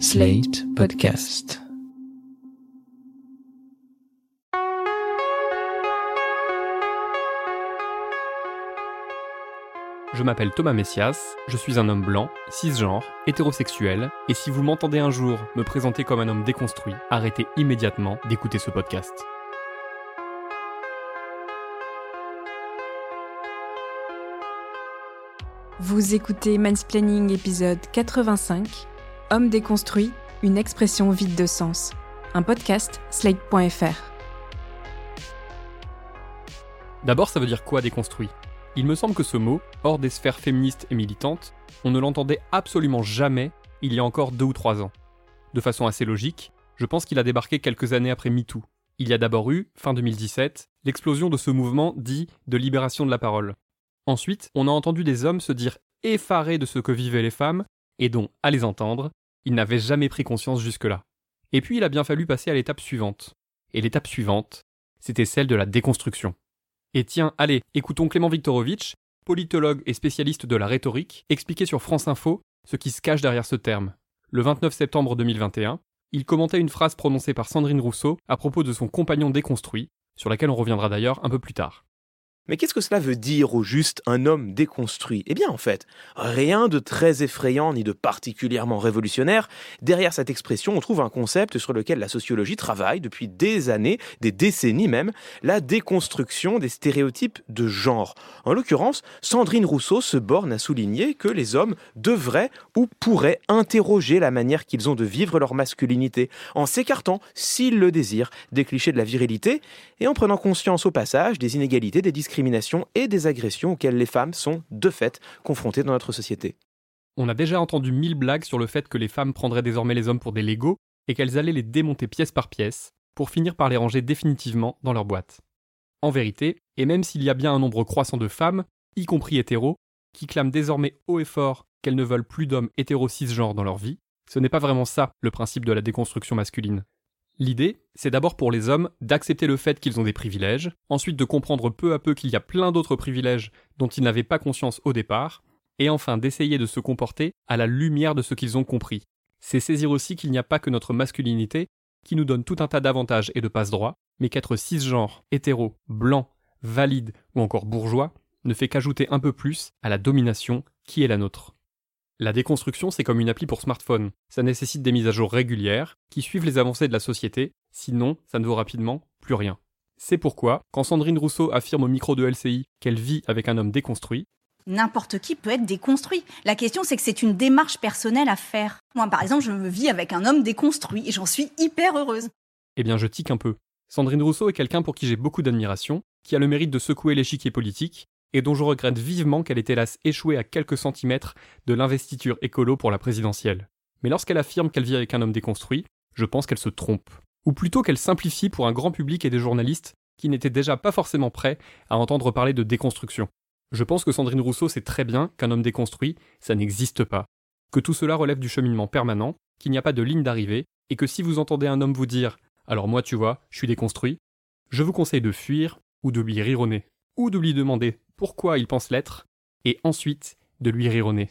Slate Podcast. Je m'appelle Thomas Messias, je suis un homme blanc, cisgenre, hétérosexuel, et si vous m'entendez un jour me présenter comme un homme déconstruit, arrêtez immédiatement d'écouter ce podcast. Vous écoutez Mansplaining épisode 85, Homme déconstruit, une expression vide de sens. Un podcast slate.fr. D'abord, ça veut dire quoi déconstruit? Il me semble que ce mot, hors des sphères féministes et militantes, on ne l'entendait absolument jamais il y a encore deux ou trois ans. De façon assez logique, je pense qu'il a débarqué quelques années après MeToo. Il y a d'abord eu, fin 2017, l'explosion de ce mouvement dit de libération de la parole. Ensuite, on a entendu des hommes se dire effarés de ce que vivaient les femmes, et dont, à les entendre, ils n'avaient jamais pris conscience jusque-là. Et puis il a bien fallu passer à l'étape suivante. Et l'étape suivante, c'était celle de la déconstruction. Et tiens, allez, écoutons Clément Viktorovitch, politologue et spécialiste de la rhétorique, expliquer sur France Info ce qui se cache derrière ce terme. Le 29 septembre 2021, il commentait une phrase prononcée par Sandrine Rousseau à propos de son compagnon déconstruit, sur laquelle on reviendra d'ailleurs un peu plus tard. Mais qu'est-ce que cela veut dire au juste un homme déconstruit? Eh bien en fait, rien de très effrayant ni de particulièrement révolutionnaire. Derrière cette expression, on trouve un concept sur lequel la sociologie travaille depuis des années, des décennies même, la déconstruction des stéréotypes de genre. En l'occurrence, Sandrine Rousseau se borne à souligner que les hommes devraient ou pourraient interroger la manière qu'ils ont de vivre leur masculinité, en s'écartant, s'ils le désirent, des clichés de la virilité et en prenant conscience au passage des inégalités, des discriminations et des agressions auxquelles les femmes sont, de fait, confrontées dans notre société. On a déjà entendu mille blagues sur le fait que les femmes prendraient désormais les hommes pour des Legos et qu'elles allaient les démonter pièce par pièce pour finir par les ranger définitivement dans leur boîte. En vérité, et même s'il y a bien un nombre croissant de femmes, y compris hétéros, qui clament désormais haut et fort qu'elles ne veulent plus d'hommes hétéro cisgenres dans leur vie, ce n'est pas vraiment ça le principe de la déconstruction masculine. L'idée, c'est d'abord pour les hommes d'accepter le fait qu'ils ont des privilèges, ensuite de comprendre peu à peu qu'il y a plein d'autres privilèges dont ils n'avaient pas conscience au départ, et enfin d'essayer de se comporter à la lumière de ce qu'ils ont compris. C'est saisir aussi qu'il n'y a pas que notre masculinité qui nous donne tout un tas d'avantages et de passe-droits, mais qu'être cisgenre, hétéro, blanc, valide ou encore bourgeois ne fait qu'ajouter un peu plus à la domination qui est la nôtre. La déconstruction, c'est comme une appli pour smartphone. Ça nécessite des mises à jour régulières, qui suivent les avancées de la société, sinon ça ne vaut rapidement plus rien. C'est pourquoi, quand Sandrine Rousseau affirme au micro de LCI qu'elle vit avec un homme déconstruit, N'importe qui peut être déconstruit. La question, c'est que c'est une démarche personnelle à faire. Moi, par exemple, je me vis avec un homme déconstruit et j'en suis hyper heureuse. Eh bien, je tique un peu. Sandrine Rousseau est quelqu'un pour qui j'ai beaucoup d'admiration, qui a le mérite de secouer l'échiquier politique et dont je regrette vivement qu'elle ait hélas échoué à quelques centimètres de l'investiture écolo pour la présidentielle. Mais lorsqu'elle affirme qu'elle vit avec un homme déconstruit, je pense qu'elle se trompe. Ou plutôt qu'elle simplifie pour un grand public et des journalistes qui n'étaient déjà pas forcément prêts à entendre parler de déconstruction. Je pense que Sandrine Rousseau sait très bien qu'un homme déconstruit, ça n'existe pas. Que tout cela relève du cheminement permanent, qu'il n'y a pas de ligne d'arrivée, et que si vous entendez un homme vous dire Alors moi tu vois, je suis déconstruit, je vous conseille de fuir ou de lui nez. Ou de lui demander pourquoi il pense l'être, et ensuite de lui rironner.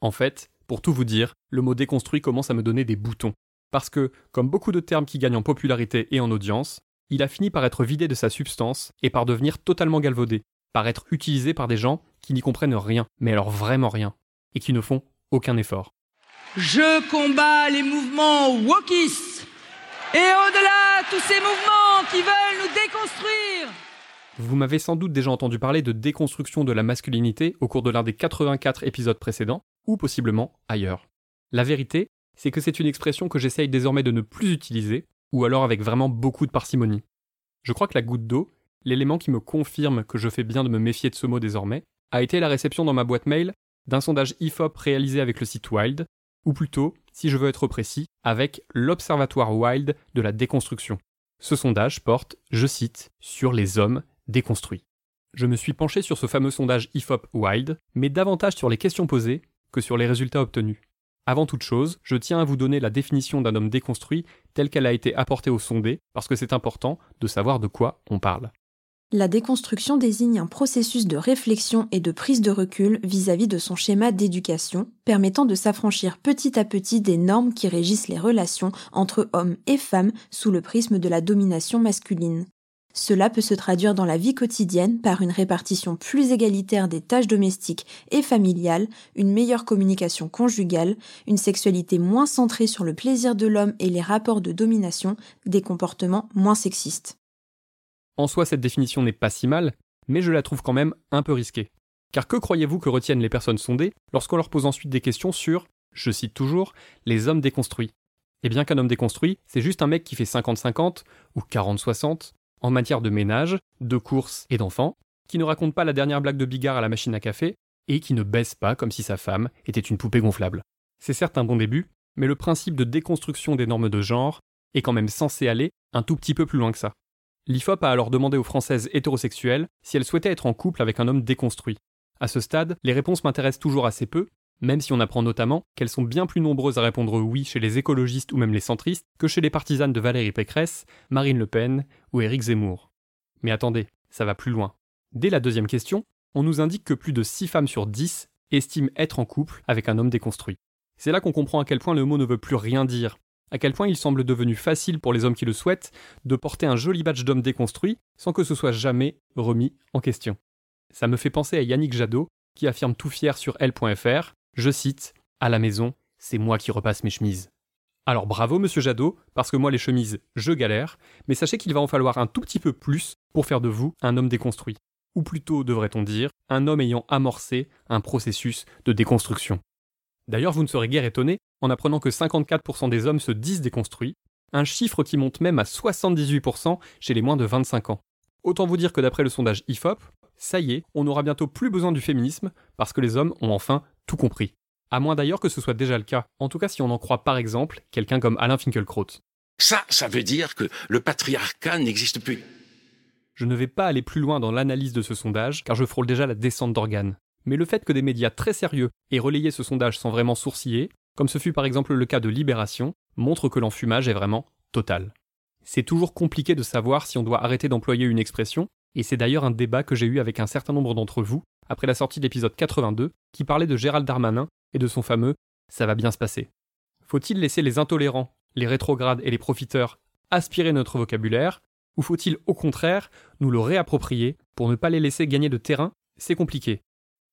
En fait, pour tout vous dire, le mot déconstruit commence à me donner des boutons. Parce que, comme beaucoup de termes qui gagnent en popularité et en audience, il a fini par être vidé de sa substance et par devenir totalement galvaudé, par être utilisé par des gens qui n'y comprennent rien, mais alors vraiment rien, et qui ne font aucun effort. Je combats les mouvements wokistes et au-delà tous ces mouvements qui veulent nous déconstruire. Vous m'avez sans doute déjà entendu parler de déconstruction de la masculinité au cours de l'un des 84 épisodes précédents, ou possiblement ailleurs. La vérité, c'est que c'est une expression que j'essaye désormais de ne plus utiliser, ou alors avec vraiment beaucoup de parcimonie. Je crois que la goutte d'eau, l'élément qui me confirme que je fais bien de me méfier de ce mot désormais, a été la réception dans ma boîte mail d'un sondage IFOP réalisé avec le site Wild, ou plutôt, si je veux être précis, avec l'Observatoire Wild de la déconstruction. Ce sondage porte, je cite, sur les hommes déconstruit. Je me suis penché sur ce fameux sondage IFOP Wild, mais davantage sur les questions posées que sur les résultats obtenus. Avant toute chose, je tiens à vous donner la définition d'un homme déconstruit telle qu'elle a été apportée au sondé, parce que c'est important de savoir de quoi on parle. La déconstruction désigne un processus de réflexion et de prise de recul vis-à-vis de son schéma d'éducation, permettant de s'affranchir petit à petit des normes qui régissent les relations entre hommes et femmes sous le prisme de la domination masculine. Cela peut se traduire dans la vie quotidienne par une répartition plus égalitaire des tâches domestiques et familiales, une meilleure communication conjugale, une sexualité moins centrée sur le plaisir de l'homme et les rapports de domination, des comportements moins sexistes. En soi, cette définition n'est pas si mal, mais je la trouve quand même un peu risquée. Car que croyez-vous que retiennent les personnes sondées lorsqu'on leur pose ensuite des questions sur, je cite toujours, les hommes déconstruits Eh bien qu'un homme déconstruit, c'est juste un mec qui fait 50-50 ou 40-60 en matière de ménage, de courses et d'enfants, qui ne raconte pas la dernière blague de Bigard à la machine à café et qui ne baisse pas comme si sa femme était une poupée gonflable. C'est certes un bon début, mais le principe de déconstruction des normes de genre est quand même censé aller un tout petit peu plus loin que ça. L'IFOP a alors demandé aux Françaises hétérosexuelles si elles souhaitaient être en couple avec un homme déconstruit. À ce stade, les réponses m'intéressent toujours assez peu, même si on apprend notamment qu'elles sont bien plus nombreuses à répondre oui chez les écologistes ou même les centristes que chez les partisanes de Valérie Pécresse, Marine Le Pen ou Éric Zemmour. Mais attendez, ça va plus loin. Dès la deuxième question, on nous indique que plus de 6 femmes sur 10 estiment être en couple avec un homme déconstruit. C'est là qu'on comprend à quel point le mot ne veut plus rien dire, à quel point il semble devenu facile pour les hommes qui le souhaitent de porter un joli badge d'homme déconstruit sans que ce soit jamais remis en question. Ça me fait penser à Yannick Jadot, qui affirme tout fier sur L.fr, je cite, À la maison, c'est moi qui repasse mes chemises. Alors bravo monsieur Jadot, parce que moi les chemises, je galère, mais sachez qu'il va en falloir un tout petit peu plus pour faire de vous un homme déconstruit. Ou plutôt, devrait-on dire, un homme ayant amorcé un processus de déconstruction. D'ailleurs, vous ne serez guère étonné en apprenant que 54% des hommes se disent déconstruits, un chiffre qui monte même à 78% chez les moins de 25 ans. Autant vous dire que d'après le sondage IFOP, ça y est, on n'aura bientôt plus besoin du féminisme parce que les hommes ont enfin tout compris. À moins d'ailleurs que ce soit déjà le cas, en tout cas si on en croit par exemple quelqu'un comme Alain Finkielkraut. Ça, ça veut dire que le patriarcat n'existe plus. Je ne vais pas aller plus loin dans l'analyse de ce sondage, car je frôle déjà la descente d'organes. Mais le fait que des médias très sérieux aient relayé ce sondage sans vraiment sourciller, comme ce fut par exemple le cas de Libération, montre que l'enfumage est vraiment total. C'est toujours compliqué de savoir si on doit arrêter d'employer une expression, et c'est d'ailleurs un débat que j'ai eu avec un certain nombre d'entre vous après la sortie de l'épisode 82 qui parlait de Gérald Darmanin et de son fameux Ça va bien se passer. Faut-il laisser les intolérants, les rétrogrades et les profiteurs aspirer notre vocabulaire, ou faut-il au contraire nous le réapproprier pour ne pas les laisser gagner de terrain? C'est compliqué.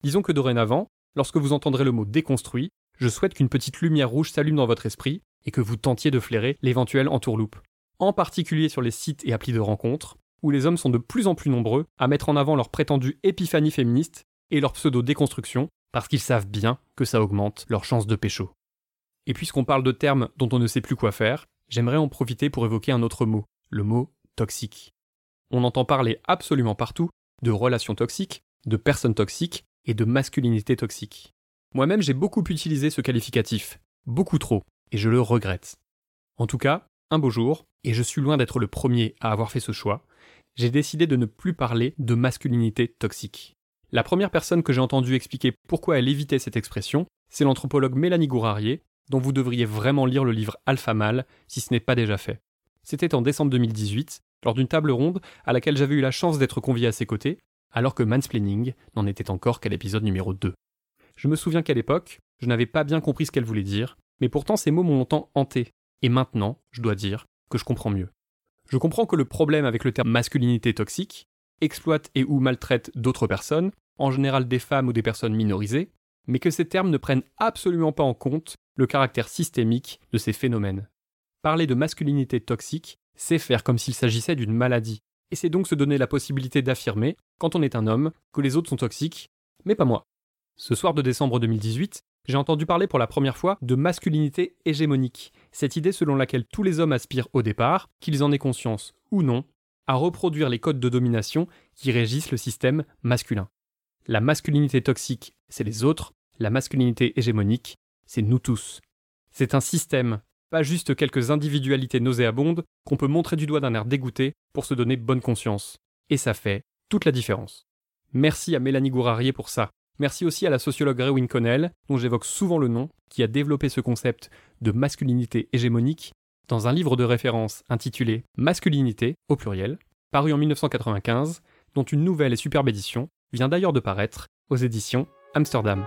Disons que dorénavant, lorsque vous entendrez le mot déconstruit, je souhaite qu'une petite lumière rouge s'allume dans votre esprit et que vous tentiez de flairer l'éventuel entourloupe. En particulier sur les sites et applis de rencontres, où les hommes sont de plus en plus nombreux à mettre en avant leur prétendue épiphanie féministe et leur pseudo-déconstruction, parce qu'ils savent bien que ça augmente leurs chances de pécho. Et puisqu'on parle de termes dont on ne sait plus quoi faire, j'aimerais en profiter pour évoquer un autre mot, le mot toxique. On entend parler absolument partout de relations toxiques, de personnes toxiques et de masculinité toxique. Moi-même j'ai beaucoup utilisé ce qualificatif, beaucoup trop, et je le regrette. En tout cas, un beau jour, et je suis loin d'être le premier à avoir fait ce choix, j'ai décidé de ne plus parler de masculinité toxique. La première personne que j'ai entendu expliquer pourquoi elle évitait cette expression, c'est l'anthropologue Mélanie Gourarier, dont vous devriez vraiment lire le livre Alpha Mâle si ce n'est pas déjà fait. C'était en décembre 2018, lors d'une table ronde à laquelle j'avais eu la chance d'être convié à ses côtés, alors que Mansplaining n'en était encore qu'à l'épisode numéro 2. Je me souviens qu'à l'époque, je n'avais pas bien compris ce qu'elle voulait dire, mais pourtant ces mots m'ont longtemps hanté, et maintenant, je dois dire que je comprends mieux. Je comprends que le problème avec le terme masculinité toxique exploite et ou maltraite d'autres personnes, en général des femmes ou des personnes minorisées, mais que ces termes ne prennent absolument pas en compte le caractère systémique de ces phénomènes. Parler de masculinité toxique, c'est faire comme s'il s'agissait d'une maladie, et c'est donc se donner la possibilité d'affirmer, quand on est un homme, que les autres sont toxiques, mais pas moi. Ce soir de décembre 2018, j'ai entendu parler pour la première fois de masculinité hégémonique, cette idée selon laquelle tous les hommes aspirent au départ, qu'ils en aient conscience ou non, à reproduire les codes de domination qui régissent le système masculin. La masculinité toxique, c'est les autres, la masculinité hégémonique, c'est nous tous. C'est un système, pas juste quelques individualités nauséabondes qu'on peut montrer du doigt d'un air dégoûté pour se donner bonne conscience. Et ça fait toute la différence. Merci à Mélanie Gourarier pour ça. Merci aussi à la sociologue Rewin Connell, dont j'évoque souvent le nom, qui a développé ce concept de masculinité hégémonique dans un livre de référence intitulé Masculinité, au pluriel, paru en 1995, dont une nouvelle et superbe édition vient d'ailleurs de paraître aux éditions Amsterdam.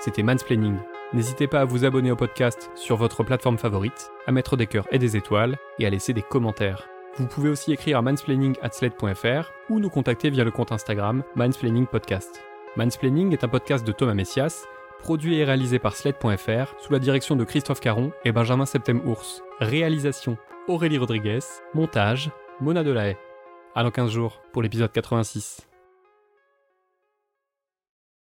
C'était Mansplaining. N'hésitez pas à vous abonner au podcast sur votre plateforme favorite, à mettre des cœurs et des étoiles et à laisser des commentaires. Vous pouvez aussi écrire à mansplaining@sled.fr ou nous contacter via le compte Instagram Mansplaining Podcast. Mansplaining est un podcast de Thomas Messias, produit et réalisé par Sled.fr sous la direction de Christophe Caron et Benjamin Septem-Ours. Réalisation Aurélie Rodriguez, montage Mona Delahaye. À dans 15 jours pour l'épisode 86.